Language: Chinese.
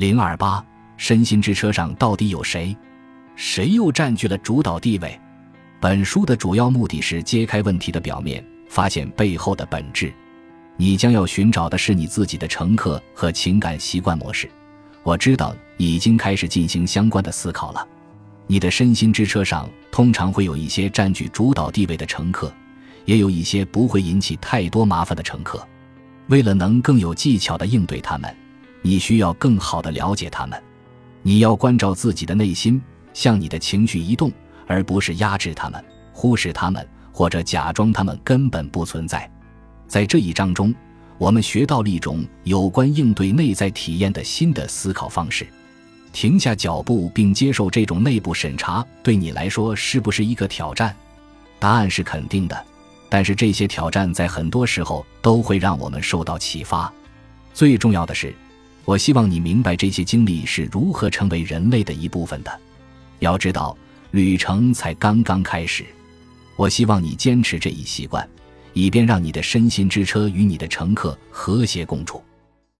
零二八，身心之车上到底有谁？谁又占据了主导地位？本书的主要目的是揭开问题的表面，发现背后的本质。你将要寻找的是你自己的乘客和情感习惯模式。我知道你已经开始进行相关的思考了。你的身心之车上通常会有一些占据主导地位的乘客，也有一些不会引起太多麻烦的乘客。为了能更有技巧地应对他们，你需要更好地了解他们。你要关照自己的内心，向你的情绪移动，而不是压制他们、忽视他们或者假装他们根本不存在。在这一章中，我们学到了一种有关应对内在体验的新的思考方式。停下脚步并接受这种内部审查，对你来说是不是一个挑战？答案是肯定的。但是这些挑战在很多时候都会让我们受到启发。最重要的是，我希望你明白这些经历是如何成为人类的一部分的。要知道，旅程才刚刚开始。我希望你坚持这一习惯，以便让你的身心之车与你的乘客和谐共处。